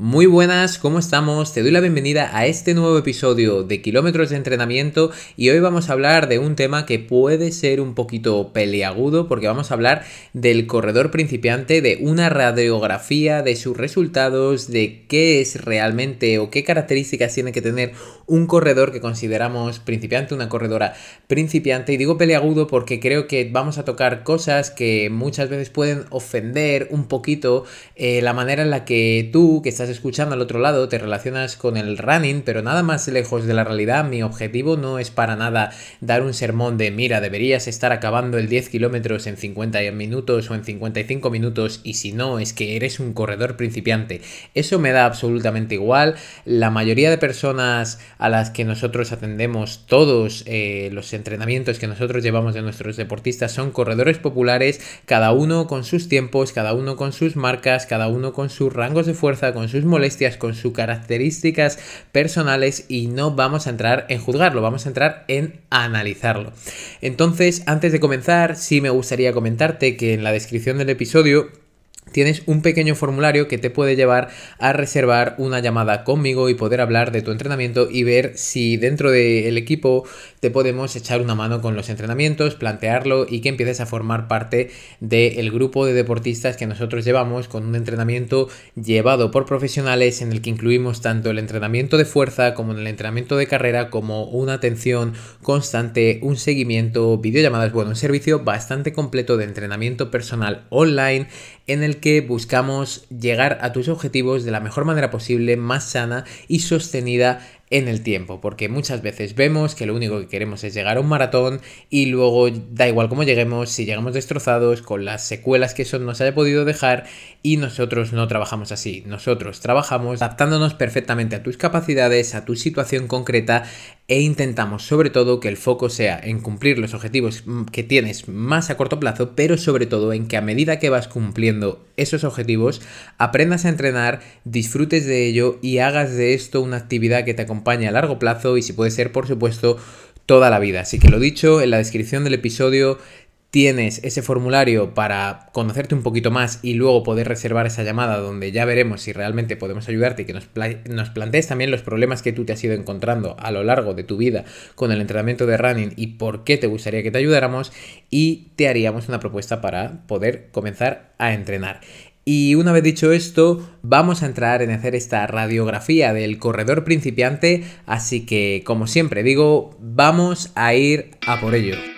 Muy buenas, ¿cómo estamos? Te doy la bienvenida a este nuevo episodio de Kilómetros de Entrenamiento y hoy vamos a hablar de un tema que puede ser un poquito peleagudo porque vamos a hablar del corredor principiante, de una radiografía, de sus resultados, de qué es realmente o qué características tiene que tener un corredor que consideramos principiante, una corredora principiante. Y digo peleagudo porque creo que vamos a tocar cosas que muchas veces pueden ofender un poquito eh, la manera en la que tú, que estás escuchando al otro lado, te relacionas con el running, pero nada más lejos de la realidad. Mi objetivo no es para nada dar un sermón de, mira, deberías estar acabando el 10 kilómetros en 50 minutos o en 55 minutos y si no, es que eres un corredor principiante. Eso me da absolutamente igual. La mayoría de personas a las que nosotros atendemos, todos eh, los entrenamientos que nosotros llevamos de nuestros deportistas son corredores populares, cada uno con sus tiempos, cada uno con sus marcas, cada uno con sus rangos de fuerza, con sus molestias, con sus características personales y no vamos a entrar en juzgarlo, vamos a entrar en analizarlo. Entonces, antes de comenzar, sí me gustaría comentarte que en la descripción del episodio tienes un pequeño formulario que te puede llevar a reservar una llamada conmigo y poder hablar de tu entrenamiento y ver si dentro del equipo te podemos echar una mano con los entrenamientos, plantearlo y que empieces a formar parte del grupo de deportistas que nosotros llevamos con un entrenamiento llevado por profesionales en el que incluimos tanto el entrenamiento de fuerza como el entrenamiento de carrera como una atención constante, un seguimiento, videollamadas, bueno, un servicio bastante completo de entrenamiento personal online en el que buscamos llegar a tus objetivos de la mejor manera posible, más sana y sostenida en el tiempo, porque muchas veces vemos que lo único que queremos es llegar a un maratón y luego da igual cómo lleguemos, si llegamos destrozados, con las secuelas que eso nos haya podido dejar y nosotros no trabajamos así, nosotros trabajamos adaptándonos perfectamente a tus capacidades, a tu situación concreta e intentamos sobre todo que el foco sea en cumplir los objetivos que tienes más a corto plazo, pero sobre todo en que a medida que vas cumpliendo esos objetivos, aprendas a entrenar, disfrutes de ello y hagas de esto una actividad que te acompañe a largo plazo y si puede ser, por supuesto, toda la vida. Así que lo dicho, en la descripción del episodio tienes ese formulario para conocerte un poquito más y luego poder reservar esa llamada donde ya veremos si realmente podemos ayudarte y que nos, plantees también los problemas que tú te has ido encontrando a lo largo de tu vida con el entrenamiento de running y por qué te gustaría que te ayudáramos y te haríamos una propuesta para poder comenzar a entrenar. Y una vez dicho esto, vamos a entrar en hacer esta radiografía del corredor principiante, así que como siempre digo, vamos a ir a por ello.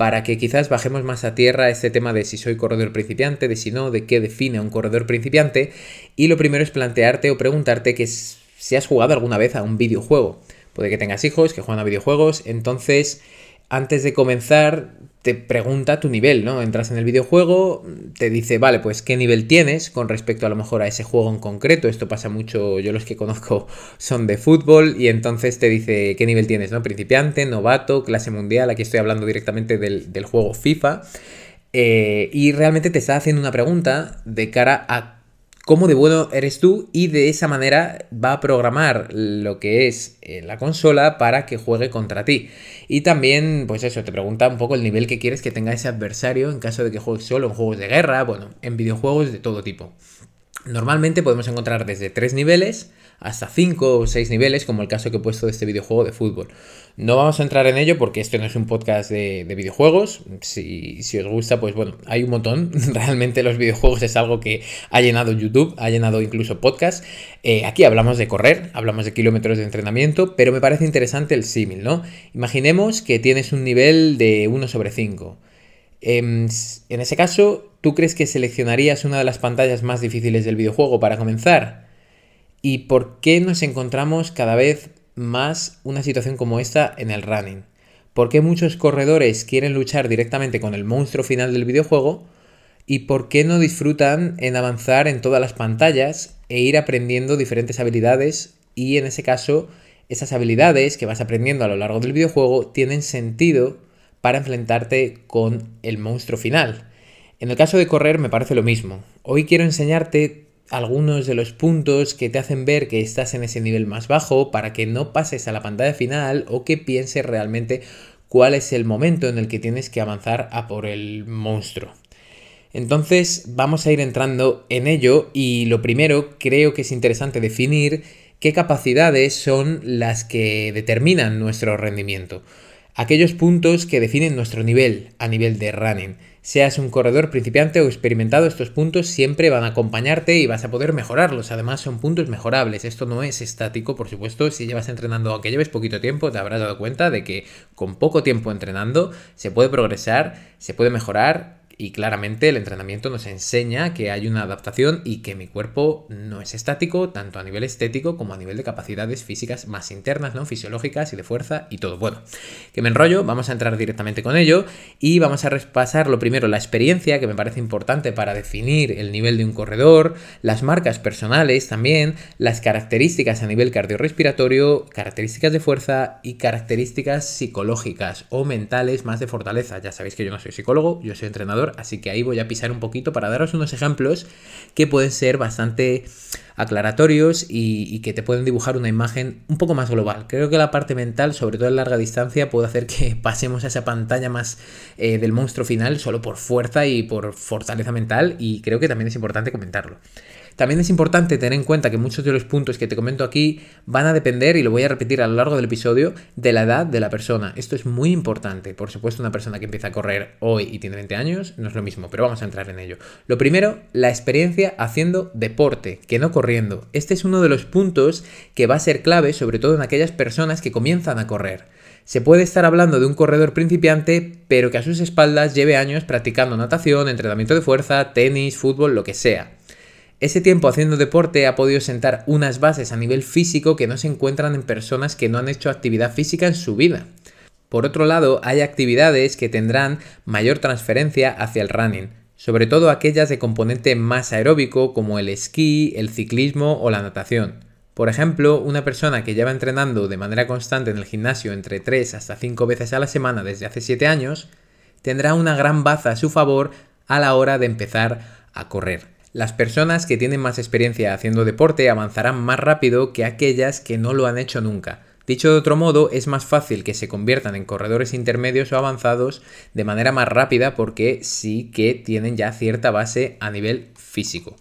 para que quizás bajemos más a tierra este tema de si soy corredor principiante, de si no, de qué define un corredor principiante. Y lo primero es plantearte o preguntarte que si has jugado alguna vez a un videojuego. Puede que tengas hijos que juegan a videojuegos, entonces antes de comenzar te pregunta tu nivel, ¿no? Entras en el videojuego, te dice, vale, pues qué nivel tienes con respecto a lo mejor a ese juego en concreto. Esto pasa mucho, yo los que conozco son de fútbol y entonces te dice qué nivel tienes, ¿no? Principiante, novato, clase mundial, aquí estoy hablando directamente del, juego FIFA. Eh, y realmente te está haciendo una pregunta de cara a cómo de bueno eres tú y de esa manera va a programar lo que es eh, la consola para que juegue contra ti. Y también, pues eso, te pregunta un poco el nivel que quieres que tenga ese adversario en caso de que juegues solo en juegos de guerra, bueno, en videojuegos de todo tipo. Normalmente podemos encontrar desde tres niveles hasta 5 o 6 niveles, como el caso que he puesto de este videojuego de fútbol. No vamos a entrar en ello porque esto no es un podcast de, videojuegos. Si, os gusta, pues bueno, hay un montón. Realmente los videojuegos es algo que ha llenado YouTube, ha llenado incluso podcast. Eh, aquí hablamos de correr, hablamos de kilómetros de entrenamiento, pero me parece interesante el símil, ¿no? Imaginemos que tienes un nivel de 1 sobre 5. Em, en ese caso, ¿tú crees que seleccionarías una de las pantallas más difíciles del videojuego para comenzar? ¿Y por qué nos encontramos cada vez más una situación como esta en el running? por qué muchos corredores quieren luchar directamente con el monstruo final del videojuego y por qué no disfrutan en avanzar en todas las pantallas e ir aprendiendo diferentes habilidades y en ese caso esas habilidades que vas aprendiendo a lo largo del videojuego tienen sentido para enfrentarte con el monstruo final. En el caso de correr me parece lo mismo. Hoy quiero enseñarte algunos de los puntos que te hacen ver que estás en ese nivel más bajo para que no pases a la pantalla final o que pienses realmente cuál es el momento en el que tienes que avanzar a por el monstruo. Entonces vamos a ir entrando en ello y lo primero creo que es interesante definir qué capacidades son las que determinan nuestro rendimiento. Aquellos puntos que definen nuestro nivel a nivel de running. Seas un corredor principiante o experimentado, estos puntos siempre van a acompañarte y vas a poder mejorarlos. Además, son puntos mejorables. Esto no es estático, por supuesto. Si llevas entrenando, aunque lleves poquito tiempo, te habrás dado cuenta de que con poco tiempo entrenando se puede progresar, se puede mejorar y claramente el entrenamiento nos enseña que hay una adaptación y que mi cuerpo no es estático, tanto a nivel estético como a nivel de capacidades físicas más internas, ¿no? Fisiológicas y de fuerza y todo. Bueno, que me enrollo, vamos a entrar directamente con ello y vamos a repasar lo primero la experiencia, que me parece importante para definir el nivel de un corredor, las marcas personales también, las características a nivel cardiorrespiratorio, características de fuerza y características psicológicas o mentales más de fortaleza. Ya sabéis que yo no soy psicólogo, yo soy entrenador así que ahí voy a pisar un poquito para daros unos ejemplos que pueden ser bastante aclaratorios y, que te pueden dibujar una imagen un poco más global. Creo que la parte mental, sobre todo en larga distancia, puede hacer que pasemos a esa pantalla más eh, del monstruo final solo por fuerza y por fortaleza mental y creo que también es importante comentarlo. También es importante tener en cuenta que muchos de los puntos que te comento aquí van a depender, y lo voy a repetir a lo largo del episodio, de la edad de la persona. Esto es muy importante. Por supuesto, una persona que empieza a correr hoy y tiene 20 años no es lo mismo, pero vamos a entrar en ello. Lo primero, la experiencia haciendo deporte, que no corriendo. Este es uno de los puntos que va a ser clave, sobre todo en aquellas personas que comienzan a correr. Se puede estar hablando de un corredor principiante, pero que a sus espaldas lleve años practicando natación, entrenamiento de fuerza, tenis, fútbol, lo que sea. Ese tiempo haciendo deporte ha podido sentar unas bases a nivel físico que no se encuentran en personas que no han hecho actividad física en su vida. Por otro lado, hay actividades que tendrán mayor transferencia hacia el running, sobre todo aquellas de componente más aeróbico como el esquí, el ciclismo o la natación. Por ejemplo, una persona que lleva entrenando de manera constante en el gimnasio entre 3 hasta 5 veces a la semana desde hace 7 años, tendrá una gran baza a su favor a la hora de empezar a correr. Las personas que tienen más experiencia haciendo deporte avanzarán más rápido que aquellas que no lo han hecho nunca. Dicho de otro modo, es más fácil que se conviertan en corredores intermedios o avanzados de manera más rápida porque sí que tienen ya cierta base a nivel físico.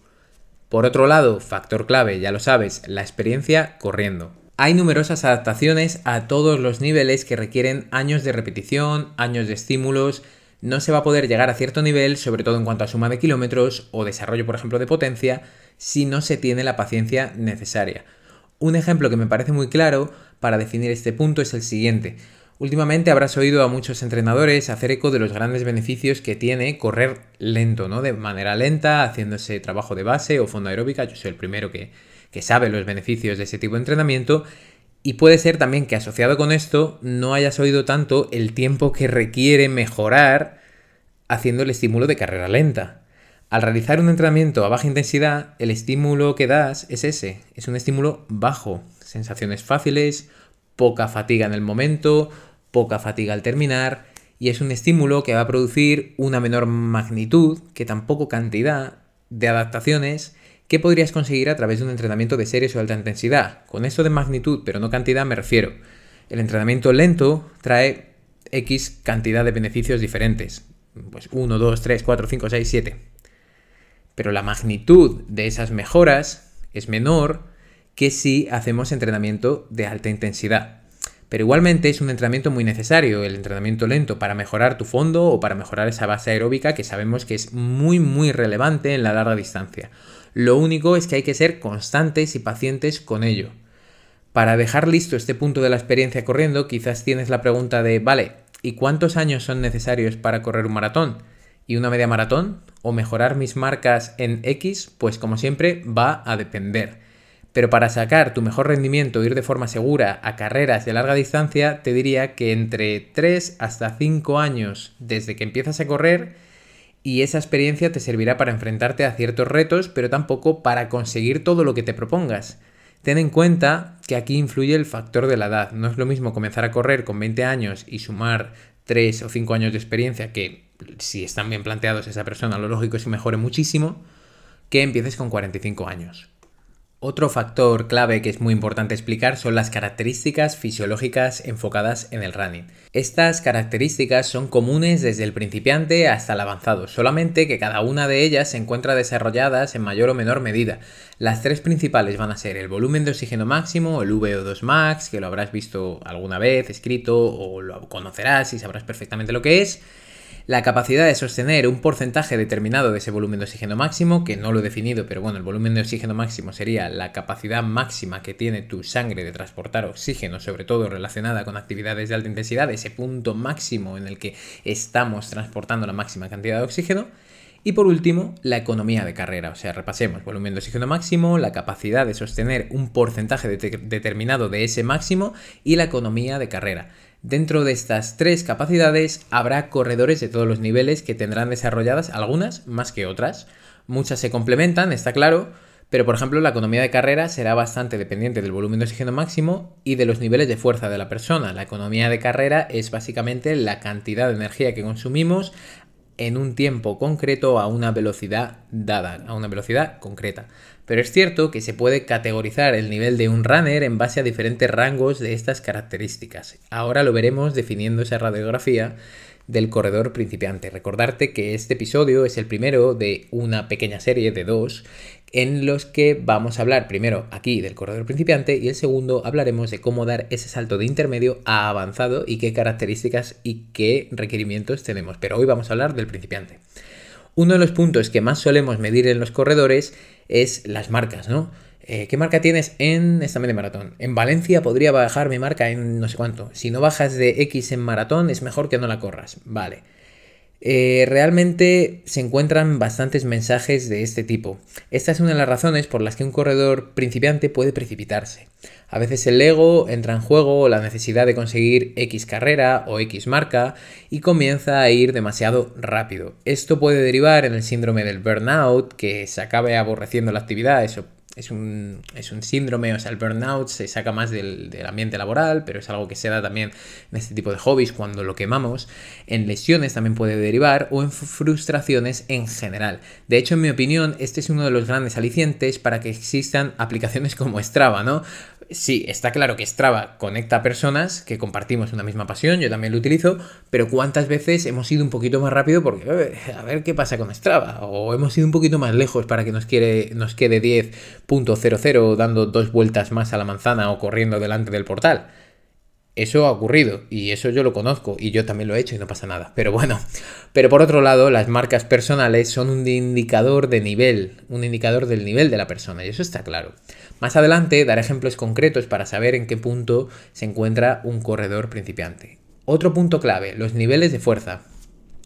Por otro lado, factor clave, ya lo sabes, la experiencia corriendo. Hay numerosas adaptaciones a todos los niveles que requieren años de repetición, años de estímulos, no se va a poder llegar a cierto nivel, sobre todo en cuanto a suma de kilómetros o desarrollo, por ejemplo, de potencia, si no se tiene la paciencia necesaria. Un ejemplo que me parece muy claro para definir este punto es el siguiente. Últimamente habrás oído a muchos entrenadores hacer eco de los grandes beneficios que tiene correr lento, ¿no? De manera lenta, haciendo ese trabajo de base o fondo aeróbica. Yo soy el primero que, que sabe los beneficios de ese tipo de entrenamiento y puede ser también que asociado con esto no hayas oído tanto el tiempo que requiere mejorar haciendo el estímulo de carrera lenta. Al realizar un entrenamiento a baja intensidad, el estímulo que das es ese, es un estímulo bajo, sensaciones fáciles, poca fatiga en el momento, poca fatiga al terminar, y es un estímulo que va a producir una menor magnitud, que tampoco cantidad, de adaptaciones ¿Qué podrías conseguir a través de un entrenamiento de series o alta intensidad? Con esto de magnitud, pero no cantidad, me refiero. El entrenamiento lento trae X cantidad de beneficios diferentes. Pues 1, 2, 3, 4, 5, 6, 7. Pero la magnitud de esas mejoras es menor que si hacemos entrenamiento de alta intensidad. Pero igualmente es un entrenamiento muy necesario, el entrenamiento lento, para mejorar tu fondo o para mejorar esa base aeróbica que sabemos que es muy muy relevante en la larga distancia. Lo único es que hay que ser constantes y pacientes con ello. Para dejar listo este punto de la experiencia corriendo, quizás tienes la pregunta de, vale, ¿y cuántos años son necesarios para correr un maratón? ¿Y una media maratón? ¿O mejorar mis marcas en X? Pues como siempre va a depender. Pero para sacar tu mejor rendimiento, ir de forma segura a carreras de larga distancia, te diría que entre 3 hasta 5 años desde que empiezas a correr y esa experiencia te servirá para enfrentarte a ciertos retos, pero tampoco para conseguir todo lo que te propongas. Ten en cuenta que aquí influye el factor de la edad. No es lo mismo comenzar a correr con 20 años y sumar 3 o 5 años de experiencia, que si están bien planteados esa persona, lo lógico es que mejore muchísimo, que empieces con 45 años. Otro factor clave que es muy importante explicar son las características fisiológicas enfocadas en el running. Estas características son comunes desde el principiante hasta el avanzado, solamente que cada una de ellas se encuentra desarrolladas en mayor o menor medida. Las tres principales van a ser el volumen de oxígeno máximo, el VO2 max, que lo habrás visto alguna vez escrito o lo conocerás y sabrás perfectamente lo que es, la capacidad de sostener un porcentaje determinado de ese volumen de oxígeno máximo, que no lo he definido, pero bueno, el volumen de oxígeno máximo sería la capacidad máxima que tiene tu sangre de transportar oxígeno, sobre todo relacionada con actividades de alta intensidad, ese punto máximo en el que estamos transportando la máxima cantidad de oxígeno. Y por último, la economía de carrera, o sea, repasemos volumen de oxígeno máximo, la capacidad de sostener un porcentaje determinado de ese máximo y la economía de carrera. Dentro de estas tres capacidades habrá corredores de todos los niveles que tendrán desarrolladas algunas más que otras. Muchas se complementan, está claro, pero por ejemplo la economía de carrera será bastante dependiente del volumen de oxígeno máximo y de los niveles de fuerza de la persona. La economía de carrera es básicamente la cantidad de energía que consumimos en un tiempo concreto a una velocidad dada, a una velocidad concreta. Pero es cierto que se puede categorizar el nivel de un runner en base a diferentes rangos de estas características. Ahora lo veremos definiendo esa radiografía del corredor principiante. Recordarte que este episodio es el primero de una pequeña serie de dos en los que vamos a hablar primero aquí del corredor principiante y el segundo hablaremos de cómo dar ese salto de intermedio a avanzado y qué características y qué requerimientos tenemos. Pero hoy vamos a hablar del principiante. Uno de los puntos que más solemos medir en los corredores es las marcas, ¿no? Eh, ¿Qué marca tienes en esta media maratón? En Valencia podría bajar mi marca en no sé cuánto. Si no bajas de X en maratón, es mejor que no la corras. Vale. Eh, realmente se encuentran bastantes mensajes de este tipo. Esta es una de las razones por las que un corredor principiante puede precipitarse. A veces el ego entra en juego, la necesidad de conseguir X carrera o X marca y comienza a ir demasiado rápido. Esto puede derivar en el síndrome del burnout, que se acabe aborreciendo la actividad, es un, síndrome, o sea, el burnout se saca más del, del, ambiente laboral, pero es algo que se da también en este tipo de hobbies cuando lo quemamos. En lesiones también puede derivar o en frustraciones en general. De hecho, en mi opinión, este es uno de los grandes alicientes para que existan aplicaciones como Strava, ¿no? Sí, está claro que Strava conecta a personas que compartimos una misma pasión, yo también lo utilizo, pero ¿cuántas veces hemos ido un poquito más rápido porque a ver qué pasa con Strava? O hemos ido un poquito más lejos para que nos, quiere, nos quede 10.00 dando dos vueltas más a la manzana o corriendo delante del portal. Eso ha ocurrido y eso yo lo conozco y yo también lo he hecho y no pasa nada. Pero bueno, pero por otro lado, las marcas personales son un indicador de nivel, un indicador del nivel de la persona y eso está claro. Más adelante daré ejemplos concretos para saber en qué punto se encuentra un corredor principiante. Otro punto clave, los niveles de fuerza.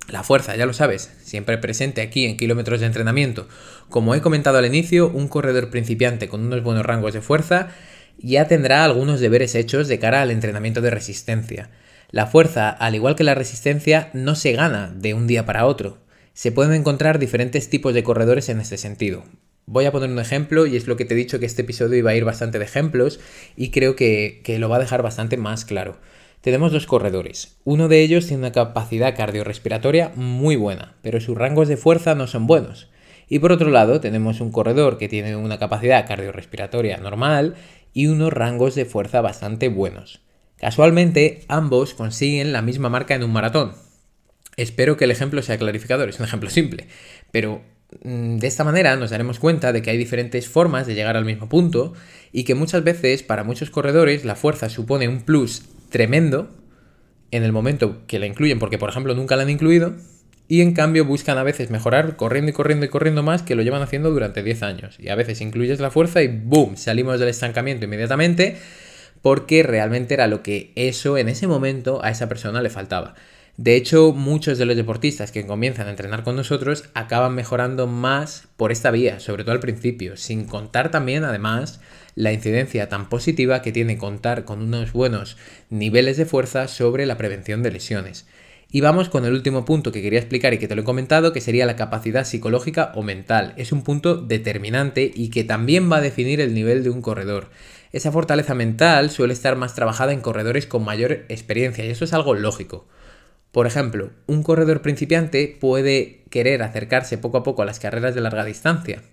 La fuerza, ya lo sabes, siempre presente aquí en kilómetros de entrenamiento. Como he comentado al inicio, un corredor principiante con unos buenos rangos de fuerza ya tendrá algunos deberes hechos de cara al entrenamiento de resistencia. La fuerza, al igual que la resistencia, no se gana de un día para otro. Se pueden encontrar diferentes tipos de corredores en este sentido. Voy a poner un ejemplo y es lo que te he dicho que este episodio iba a ir bastante de ejemplos y creo que, que lo va a dejar bastante más claro. Tenemos dos corredores. Uno de ellos tiene una capacidad cardiorrespiratoria muy buena, pero sus rangos de fuerza no son buenos. Y por otro lado, tenemos un corredor que tiene una capacidad cardiorrespiratoria normal y unos rangos de fuerza bastante buenos. Casualmente, ambos consiguen la misma marca en un maratón. Espero que el ejemplo sea clarificador, es un ejemplo simple, pero de esta manera nos daremos cuenta de que hay diferentes formas de llegar al mismo punto y que muchas veces para muchos corredores la fuerza supone un plus tremendo en el momento que la incluyen, porque por ejemplo nunca la han incluido, y en cambio buscan a veces mejorar corriendo y corriendo y corriendo más que lo llevan haciendo durante 10 años. Y a veces incluyes la fuerza y ¡boom! Salimos del estancamiento inmediatamente porque realmente era lo que eso en ese momento a esa persona le faltaba. De hecho, muchos de los deportistas que comienzan a entrenar con nosotros acaban mejorando más por esta vía, sobre todo al principio, sin contar también además la incidencia tan positiva que tiene contar con unos buenos niveles de fuerza sobre la prevención de lesiones. Y vamos con el último punto que quería explicar y que te lo he comentado, que sería la capacidad psicológica o mental. Es un punto determinante y que también va a definir el nivel de un corredor. Esa fortaleza mental suele estar más trabajada en corredores con mayor experiencia y eso es algo lógico. Por ejemplo, un corredor principiante puede querer acercarse poco a poco a las carreras de larga distancia,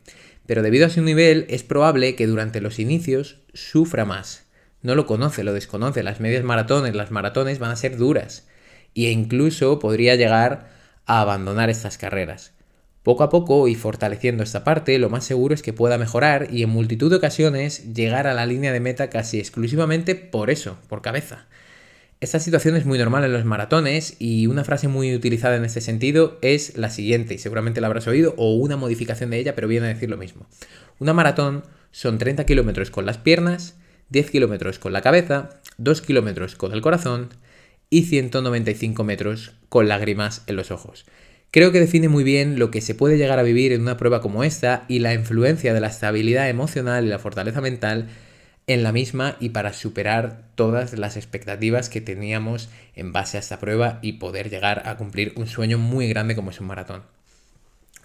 pero debido a su nivel es probable que durante los inicios sufra más. No lo conoce, lo desconoce, las medias maratones, las maratones van a ser duras e incluso podría llegar a abandonar estas carreras. Poco a poco y fortaleciendo esta parte, lo más seguro es que pueda mejorar y en multitud de ocasiones llegar a la línea de meta casi exclusivamente por eso, por cabeza. Esta situación es muy normal en los maratones y una frase muy utilizada en este sentido es la siguiente, y seguramente la habrás oído, o una modificación de ella, pero viene a decir lo mismo. Una maratón son 30 kilómetros con las piernas, 10 kilómetros con la cabeza, 2 kilómetros con el corazón y 195 metros con lágrimas en los ojos. Creo que define muy bien lo que se puede llegar a vivir en una prueba como esta y la influencia de la estabilidad emocional y la fortaleza mental en la misma y para superar todas las expectativas que teníamos en base a esta prueba y poder llegar a cumplir un sueño muy grande como es un maratón.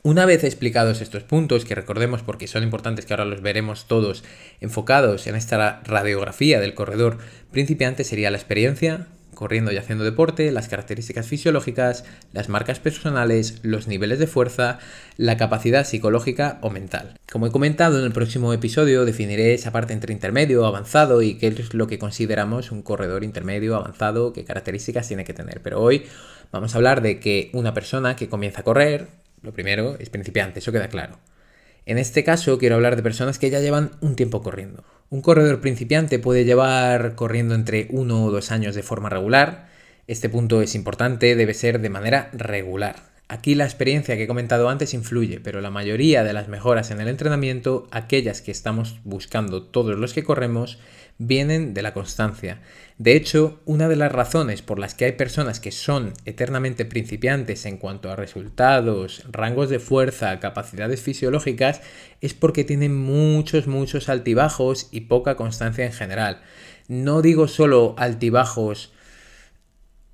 Una vez explicados estos puntos, que recordemos porque son importantes que ahora los veremos todos enfocados en esta radiografía del corredor principiante, sería la experiencia, corriendo y haciendo deporte, las características fisiológicas, las marcas personales, los niveles de fuerza, la capacidad psicológica o mental. Como he comentado en el próximo episodio, definiré esa parte entre intermedio, avanzado y qué es lo que consideramos un corredor intermedio, avanzado, qué características tiene que tener. Pero hoy vamos a hablar de que una persona que comienza a correr, lo primero es principiante, eso queda claro. En este caso quiero hablar de personas que ya llevan un tiempo corriendo. Un corredor principiante puede llevar corriendo entre uno o dos años de forma regular. Este punto es importante, debe ser de manera regular. Aquí la experiencia que he comentado antes influye, pero la mayoría de las mejoras en el entrenamiento, aquellas que estamos buscando todos los que corremos, vienen de la constancia. De hecho, una de las razones por las que hay personas que son eternamente principiantes en cuanto a resultados, rangos de fuerza, capacidades fisiológicas, es porque tienen muchos, muchos altibajos y poca constancia en general. No digo solo altibajos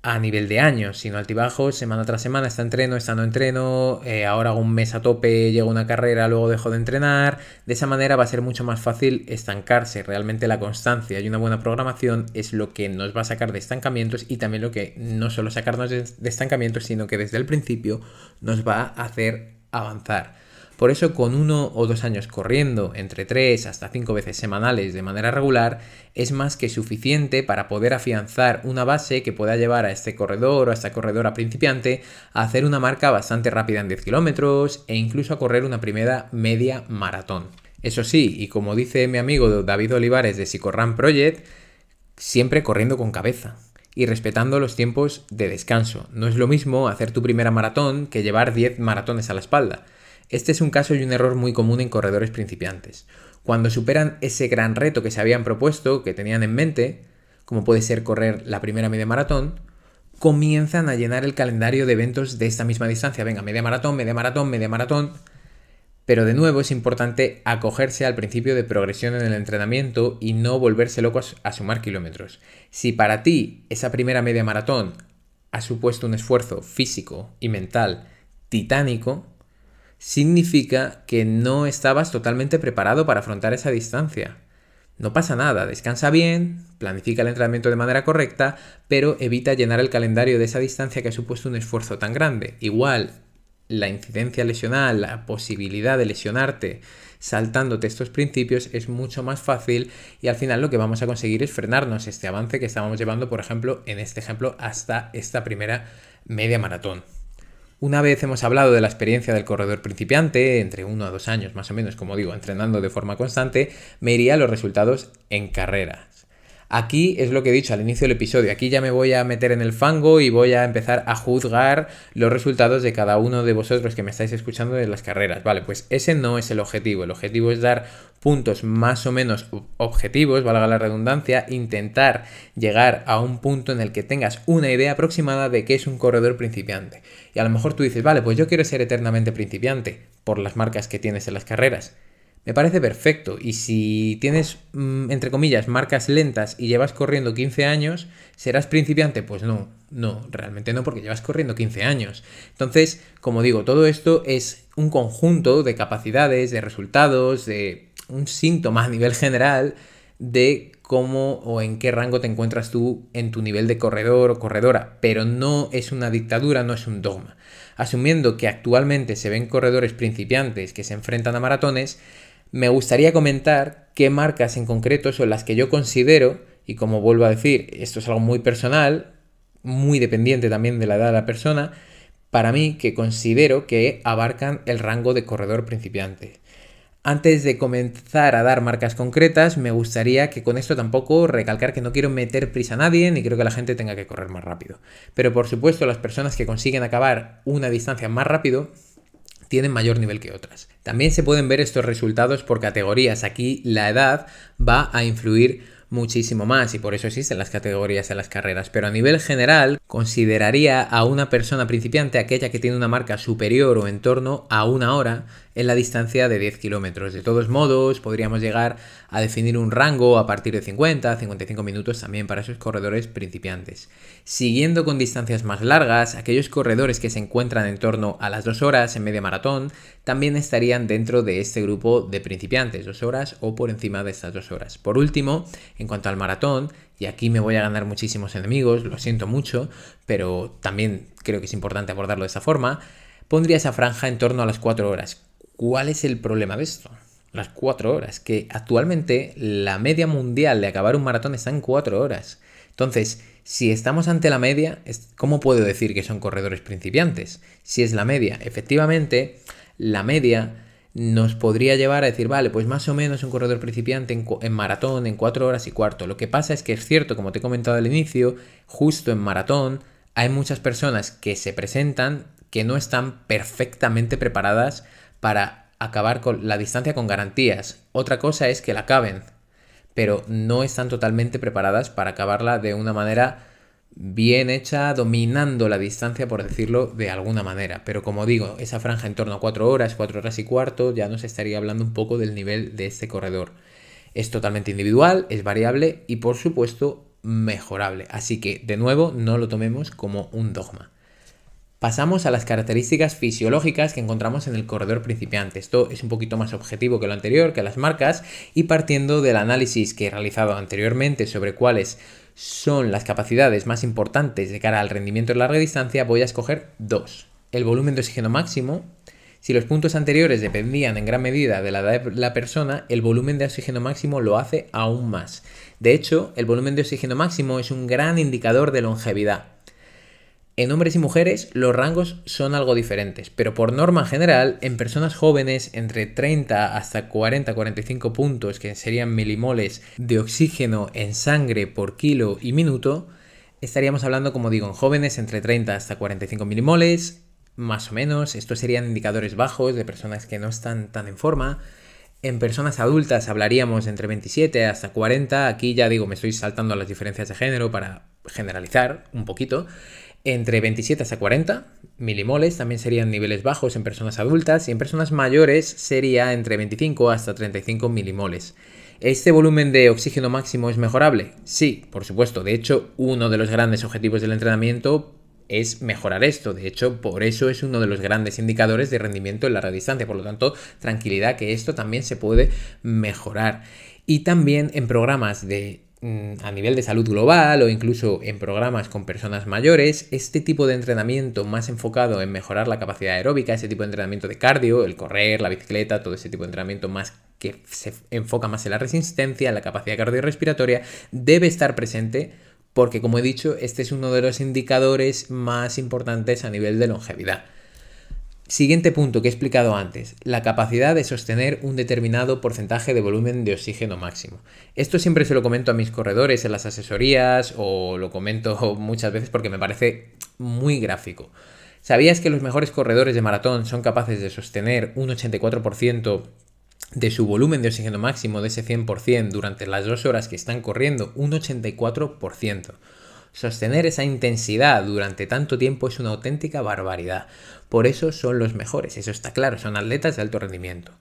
a nivel de años, sino altibajos, semana tras semana, está entreno, está no entreno, eh, ahora hago un mes a tope, llego a una carrera, luego dejo de entrenar. De esa manera va a ser mucho más fácil estancarse. Realmente la constancia y una buena programación es lo que nos va a sacar de estancamientos y también lo que no solo sacarnos de estancamientos, sino que desde el principio nos va a hacer avanzar. Por eso con uno o dos años corriendo entre tres hasta cinco veces semanales de manera regular es más que suficiente para poder afianzar una base que pueda llevar a este corredor o a esta corredora principiante a hacer una marca bastante rápida en 10 kilómetros e incluso a correr una primera media maratón. Eso sí, y como dice mi amigo David Olivares de Psicorran Project, siempre corriendo con cabeza y respetando los tiempos de descanso. No es lo mismo hacer tu primera maratón que llevar 10 maratones a la espalda. Este es un caso y un error muy común en corredores principiantes. Cuando superan ese gran reto que se habían propuesto, que tenían en mente, como puede ser correr la primera media maratón, comienzan a llenar el calendario de eventos de esta misma distancia. Venga, media maratón, media maratón, media maratón. Pero de nuevo es importante acogerse al principio de progresión en el entrenamiento y no volverse locos a sumar kilómetros. Si para ti esa primera media maratón ha supuesto un esfuerzo físico y mental titánico, significa que no estabas totalmente preparado para afrontar esa distancia. No pasa nada, descansa bien, planifica el entrenamiento de manera correcta, pero evita llenar el calendario de esa distancia que ha supuesto un esfuerzo tan grande. Igual, la incidencia lesional, la posibilidad de lesionarte saltándote estos principios es mucho más fácil y al final lo que vamos a conseguir es frenarnos este avance que estábamos llevando, por ejemplo, en este ejemplo, hasta esta primera media maratón. Una vez hemos hablado de la experiencia del corredor principiante, entre uno a dos años más o menos, como digo, entrenando de forma constante, me iría a los resultados en carrera. Aquí es lo que he dicho al inicio del episodio, aquí ya me voy a meter en el fango y voy a empezar a juzgar los resultados de cada uno de vosotros que me estáis escuchando de las carreras. Vale, pues ese no es el objetivo, el objetivo es dar puntos más o menos objetivos, valga la redundancia, intentar llegar a un punto en el que tengas una idea aproximada de qué es un corredor principiante. Y a lo mejor tú dices, vale, pues yo quiero ser eternamente principiante por las marcas que tienes en las carreras. Me parece perfecto. Y si tienes, mm, entre comillas, marcas lentas y llevas corriendo 15 años, ¿serás principiante? Pues no, no, realmente no, porque llevas corriendo 15 años. Entonces, como digo, todo esto es un conjunto de capacidades, de resultados, de un síntoma a nivel general de cómo o en qué rango te encuentras tú en tu nivel de corredor o corredora, pero no es una dictadura, no es un dogma. Asumiendo que actualmente se ven corredores principiantes que se enfrentan a maratones, me gustaría comentar qué marcas en concreto son las que yo considero, y como vuelvo a decir, esto es algo muy personal, muy dependiente también de la edad de la persona, para mí que considero que abarcan el rango de corredor principiante. Antes de comenzar a dar marcas concretas, me gustaría que con esto tampoco recalcar que no quiero meter prisa a nadie ni quiero que la gente tenga que correr más rápido. Pero por supuesto, las personas que consiguen acabar una distancia más rápido tienen mayor nivel que otras. También se pueden ver estos resultados por categorías. Aquí la edad va a influir muchísimo más y por eso existen las categorías en las carreras. Pero a nivel general, consideraría a una persona principiante aquella que tiene una marca superior o en torno a una hora en la distancia de 10 kilómetros. De todos modos, podríamos llegar a definir un rango a partir de 50, 55 minutos también para esos corredores principiantes. Siguiendo con distancias más largas, aquellos corredores que se encuentran en torno a las 2 horas en media maratón también estarían dentro de este grupo de principiantes, 2 horas o por encima de estas 2 horas. Por último, en cuanto al maratón, y aquí me voy a ganar muchísimos enemigos, lo siento mucho, pero también creo que es importante abordarlo de esa forma, pondría esa franja en torno a las 4 horas. ¿Cuál es el problema de esto? Las 4 horas, que actualmente la media mundial de acabar un maratón está en 4 horas. Entonces, si estamos ante la media, ¿cómo puedo decir que son corredores principiantes? Si es la media, efectivamente, la media nos podría llevar a decir, vale, pues más o menos un corredor principiante en, maratón en 4 horas y cuarto. Lo que pasa es que es cierto, como te he comentado al inicio, justo en maratón hay muchas personas que se presentan que no están perfectamente preparadas para acabar con la distancia con garantías. Otra cosa es que la acaben, pero no están totalmente preparadas para acabarla de una manera bien hecha, dominando la distancia, por decirlo de alguna manera. Pero como digo, esa franja en torno a 4 horas, 4 horas y cuarto, ya nos estaría hablando un poco del nivel de este corredor. Es totalmente individual, es variable y por supuesto mejorable. Así que, de nuevo, no lo tomemos como un dogma. Pasamos a las características fisiológicas que encontramos en el corredor principiante. Esto es un poquito más objetivo que lo anterior, que las marcas, y partiendo del análisis que he realizado anteriormente sobre cuáles son las capacidades más importantes de cara al rendimiento en larga distancia, voy a escoger dos. El volumen de oxígeno máximo. Si los puntos anteriores dependían en gran medida de la edad de la persona, el volumen de oxígeno máximo lo hace aún más. De hecho, el volumen de oxígeno máximo es un gran indicador de longevidad. En hombres y mujeres los rangos son algo diferentes, pero por norma general, en personas jóvenes entre 30 hasta 40-45 puntos, que serían milimoles de oxígeno en sangre por kilo y minuto, estaríamos hablando, como digo, en jóvenes entre 30 hasta 45 milimoles, más o menos, estos serían indicadores bajos de personas que no están tan en forma. En personas adultas hablaríamos entre 27 hasta 40, aquí ya digo, me estoy saltando las diferencias de género para generalizar un poquito. Entre 27 hasta 40 milimoles también serían niveles bajos en personas adultas y en personas mayores sería entre 25 hasta 35 milimoles. ¿Este volumen de oxígeno máximo es mejorable? Sí, por supuesto. De hecho, uno de los grandes objetivos del entrenamiento es mejorar esto. De hecho, por eso es uno de los grandes indicadores de rendimiento en larga distancia. Por lo tanto, tranquilidad que esto también se puede mejorar. Y también en programas de a nivel de salud global o incluso en programas con personas mayores, este tipo de entrenamiento más enfocado en mejorar la capacidad aeróbica, ese tipo de entrenamiento de cardio, el correr, la bicicleta, todo ese tipo de entrenamiento más que se enfoca más en la resistencia, en la capacidad cardiorrespiratoria, debe estar presente porque como he dicho, este es uno de los indicadores más importantes a nivel de longevidad. Siguiente punto que he explicado antes, la capacidad de sostener un determinado porcentaje de volumen de oxígeno máximo. Esto siempre se lo comento a mis corredores en las asesorías o lo comento muchas veces porque me parece muy gráfico. ¿Sabías que los mejores corredores de maratón son capaces de sostener un 84% de su volumen de oxígeno máximo de ese 100% durante las dos horas que están corriendo? Un 84%. Sostener esa intensidad durante tanto tiempo es una auténtica barbaridad. Por eso son los mejores, eso está claro, son atletas de alto rendimiento.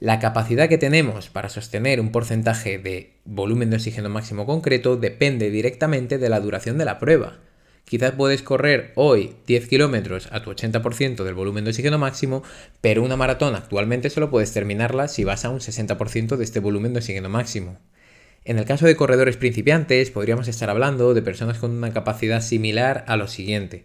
La capacidad que tenemos para sostener un porcentaje de volumen de oxígeno máximo concreto depende directamente de la duración de la prueba. Quizás puedes correr hoy 10 kilómetros a tu 80% del volumen de oxígeno máximo, pero una maratón actualmente solo puedes terminarla si vas a un 60% de este volumen de oxígeno máximo. En el caso de corredores principiantes, podríamos estar hablando de personas con una capacidad similar a lo siguiente.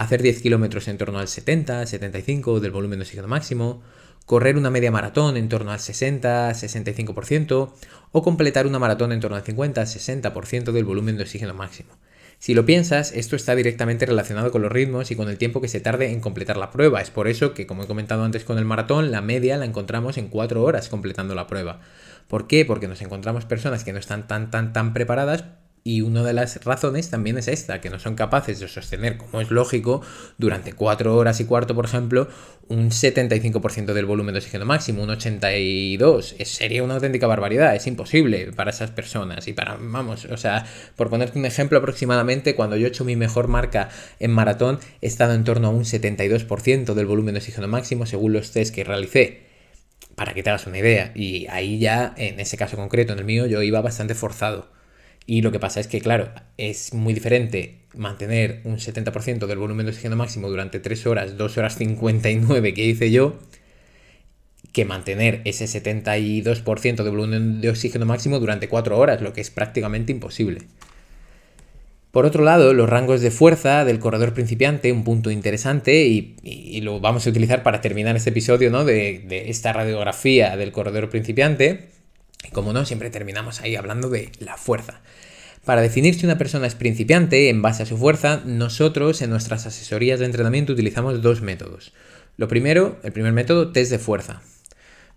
Hacer 10 kilómetros en torno al 70, 75 del volumen de oxígeno máximo, correr una media maratón en torno al 60, 65% o completar una maratón en torno al 50, 60% del volumen de oxígeno máximo. Si lo piensas, esto está directamente relacionado con los ritmos y con el tiempo que se tarde en completar la prueba. Es por eso que, como he comentado antes con el maratón, la media la encontramos en 4 horas completando la prueba. ¿Por qué? Porque nos encontramos personas que no están tan, tan, tan preparadas y una de las razones también es esta, que no son capaces de sostener, como es lógico, durante 4 horas y cuarto, por ejemplo, un 75% del volumen de oxígeno máximo, un 82%. sería una auténtica barbaridad, es imposible para esas personas. Y para, vamos, o sea, por ponerte un ejemplo aproximadamente, cuando yo he hecho mi mejor marca en maratón, he estado en torno a un 72% del volumen de oxígeno máximo según los test que realicé para que te hagas una idea. Y ahí ya, en ese caso concreto, en el mío, yo iba bastante forzado. Y lo que pasa es que, claro, es muy diferente mantener un 70% del volumen de oxígeno máximo durante 3 horas, 2 horas 59 que hice yo, que mantener ese 72% de volumen de oxígeno máximo durante 4 horas, lo que es prácticamente imposible. Por otro lado, los rangos de fuerza del corredor principiante, un punto interesante y, lo vamos a utilizar para terminar este episodio ¿no? de, de esta radiografía del corredor principiante. Y como no, siempre terminamos ahí hablando de la fuerza. Para definir si una persona es principiante en base a su fuerza, nosotros en nuestras asesorías de entrenamiento utilizamos dos métodos. Lo primero, el primer método, test de fuerza.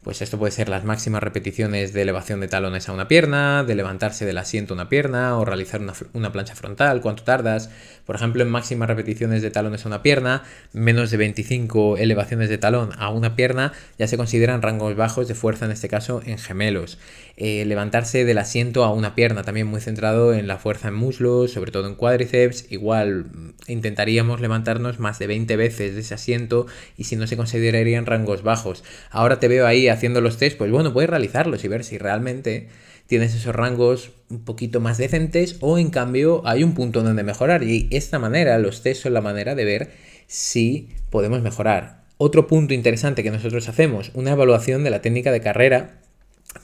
Pues esto puede ser las máximas repeticiones de elevación de talones a una pierna, de levantarse del asiento a una pierna o realizar una, plancha frontal, cuánto tardas. Por ejemplo, en máximas repeticiones de talones a una pierna, menos de 25 elevaciones de talón a una pierna ya se consideran rangos bajos de fuerza, en este caso en gemelos. Eh, levantarse del asiento a una pierna, también muy centrado en la fuerza en muslos, sobre todo en cuádriceps. Igual mm, intentaríamos levantarnos más de 20 veces de ese asiento y si no se considerarían rangos bajos. Ahora te veo ahí haciendo los test, pues bueno, puedes realizarlos y ver si realmente tienes esos rangos un poquito más decentes o en cambio hay un punto donde mejorar y esta manera, los test son la manera de ver si podemos mejorar. Otro punto interesante que nosotros hacemos, una evaluación de la técnica de carrera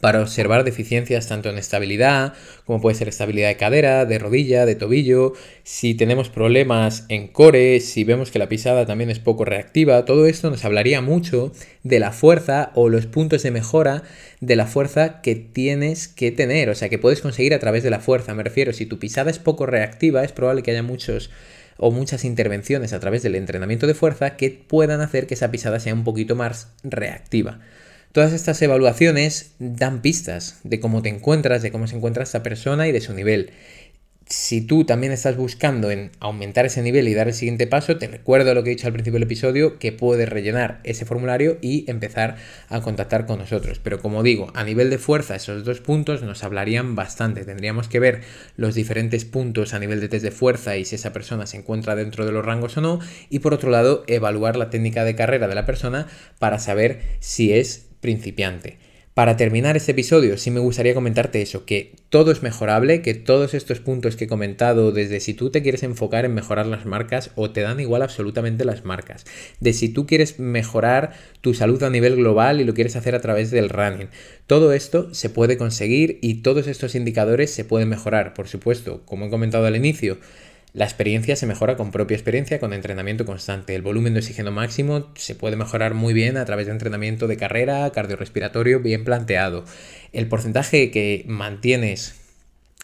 para observar deficiencias tanto en estabilidad, como puede ser estabilidad de cadera, de rodilla, de tobillo, si tenemos problemas en core, si vemos que la pisada también es poco reactiva, todo esto nos hablaría mucho de la fuerza o los puntos de mejora de la fuerza que tienes que tener, o sea, que puedes conseguir a través de la fuerza, me refiero, si tu pisada es poco reactiva, es probable que haya muchos o muchas intervenciones a través del entrenamiento de fuerza que puedan hacer que esa pisada sea un poquito más reactiva. Todas estas evaluaciones dan pistas de cómo te encuentras, de cómo se encuentra esta persona y de su nivel. Si tú también estás buscando en aumentar ese nivel y dar el siguiente paso, te recuerdo lo que he dicho al principio del episodio, que puedes rellenar ese formulario y empezar a contactar con nosotros. Pero como digo, a nivel de fuerza, esos dos puntos nos hablarían bastante. Tendríamos que ver los diferentes puntos a nivel de test de fuerza y si esa persona se encuentra dentro de los rangos o no. Y por otro lado, evaluar la técnica de carrera de la persona para saber si es principiante. Para terminar este episodio, sí me gustaría comentarte eso, que todo es mejorable, que todos estos puntos que he comentado, desde si tú te quieres enfocar en mejorar las marcas o te dan igual absolutamente las marcas, de si tú quieres mejorar tu salud a nivel global y lo quieres hacer a través del running, todo esto se puede conseguir y todos estos indicadores se pueden mejorar, por supuesto, como he comentado al inicio, la experiencia se mejora con propia experiencia, con entrenamiento constante. El volumen de oxígeno máximo se puede mejorar muy bien a través de entrenamiento de carrera, cardiorrespiratorio bien planteado. El porcentaje que mantienes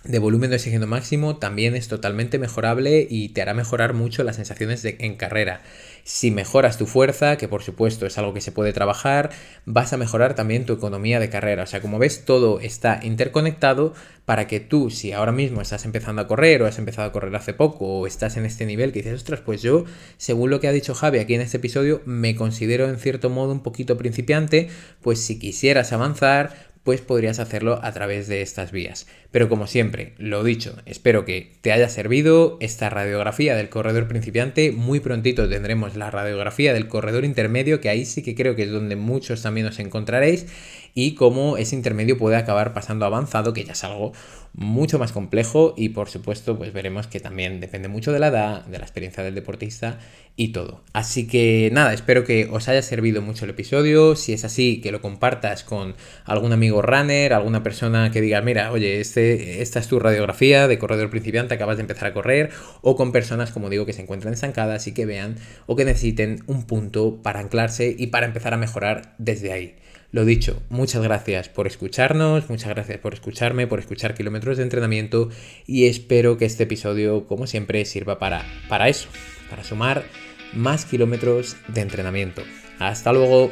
de volumen de oxígeno máximo también es totalmente mejorable y te hará mejorar mucho las sensaciones en carrera. Si mejoras tu fuerza, que por supuesto es algo que se puede trabajar, vas a mejorar también tu economía de carrera. O sea, como ves, todo está interconectado para que tú, si ahora mismo estás empezando a correr o has empezado a correr hace poco o estás en este nivel que dices, ostras, pues yo, según lo que ha dicho Javi aquí en este episodio, me considero en cierto modo un poquito principiante, pues si quisieras avanzar, pues podrías hacerlo a través de estas vías. Pero como siempre, lo dicho, espero que te haya servido esta radiografía del corredor principiante. Muy prontito tendremos la radiografía del corredor intermedio, que ahí sí que creo que es donde muchos también os encontraréis. Y cómo ese intermedio puede acabar pasando avanzado, que ya es algo mucho más complejo y por supuesto pues veremos que también depende mucho de la edad, de la experiencia del deportista y todo. Así que nada, espero que os haya servido mucho el episodio, si es así que lo compartas con algún amigo runner, alguna persona que diga, mira, oye, este, esta es tu radiografía de corredor principiante, acabas de empezar a correr, o con personas, como digo, que se encuentran estancadas y que vean o que necesiten un punto para anclarse y para empezar a mejorar desde ahí. Lo dicho, muchas gracias por escucharnos, muchas gracias por escucharme, por escuchar kilómetros de entrenamiento y espero que este episodio, como siempre, sirva para, para eso, para sumar más kilómetros de entrenamiento. Hasta luego.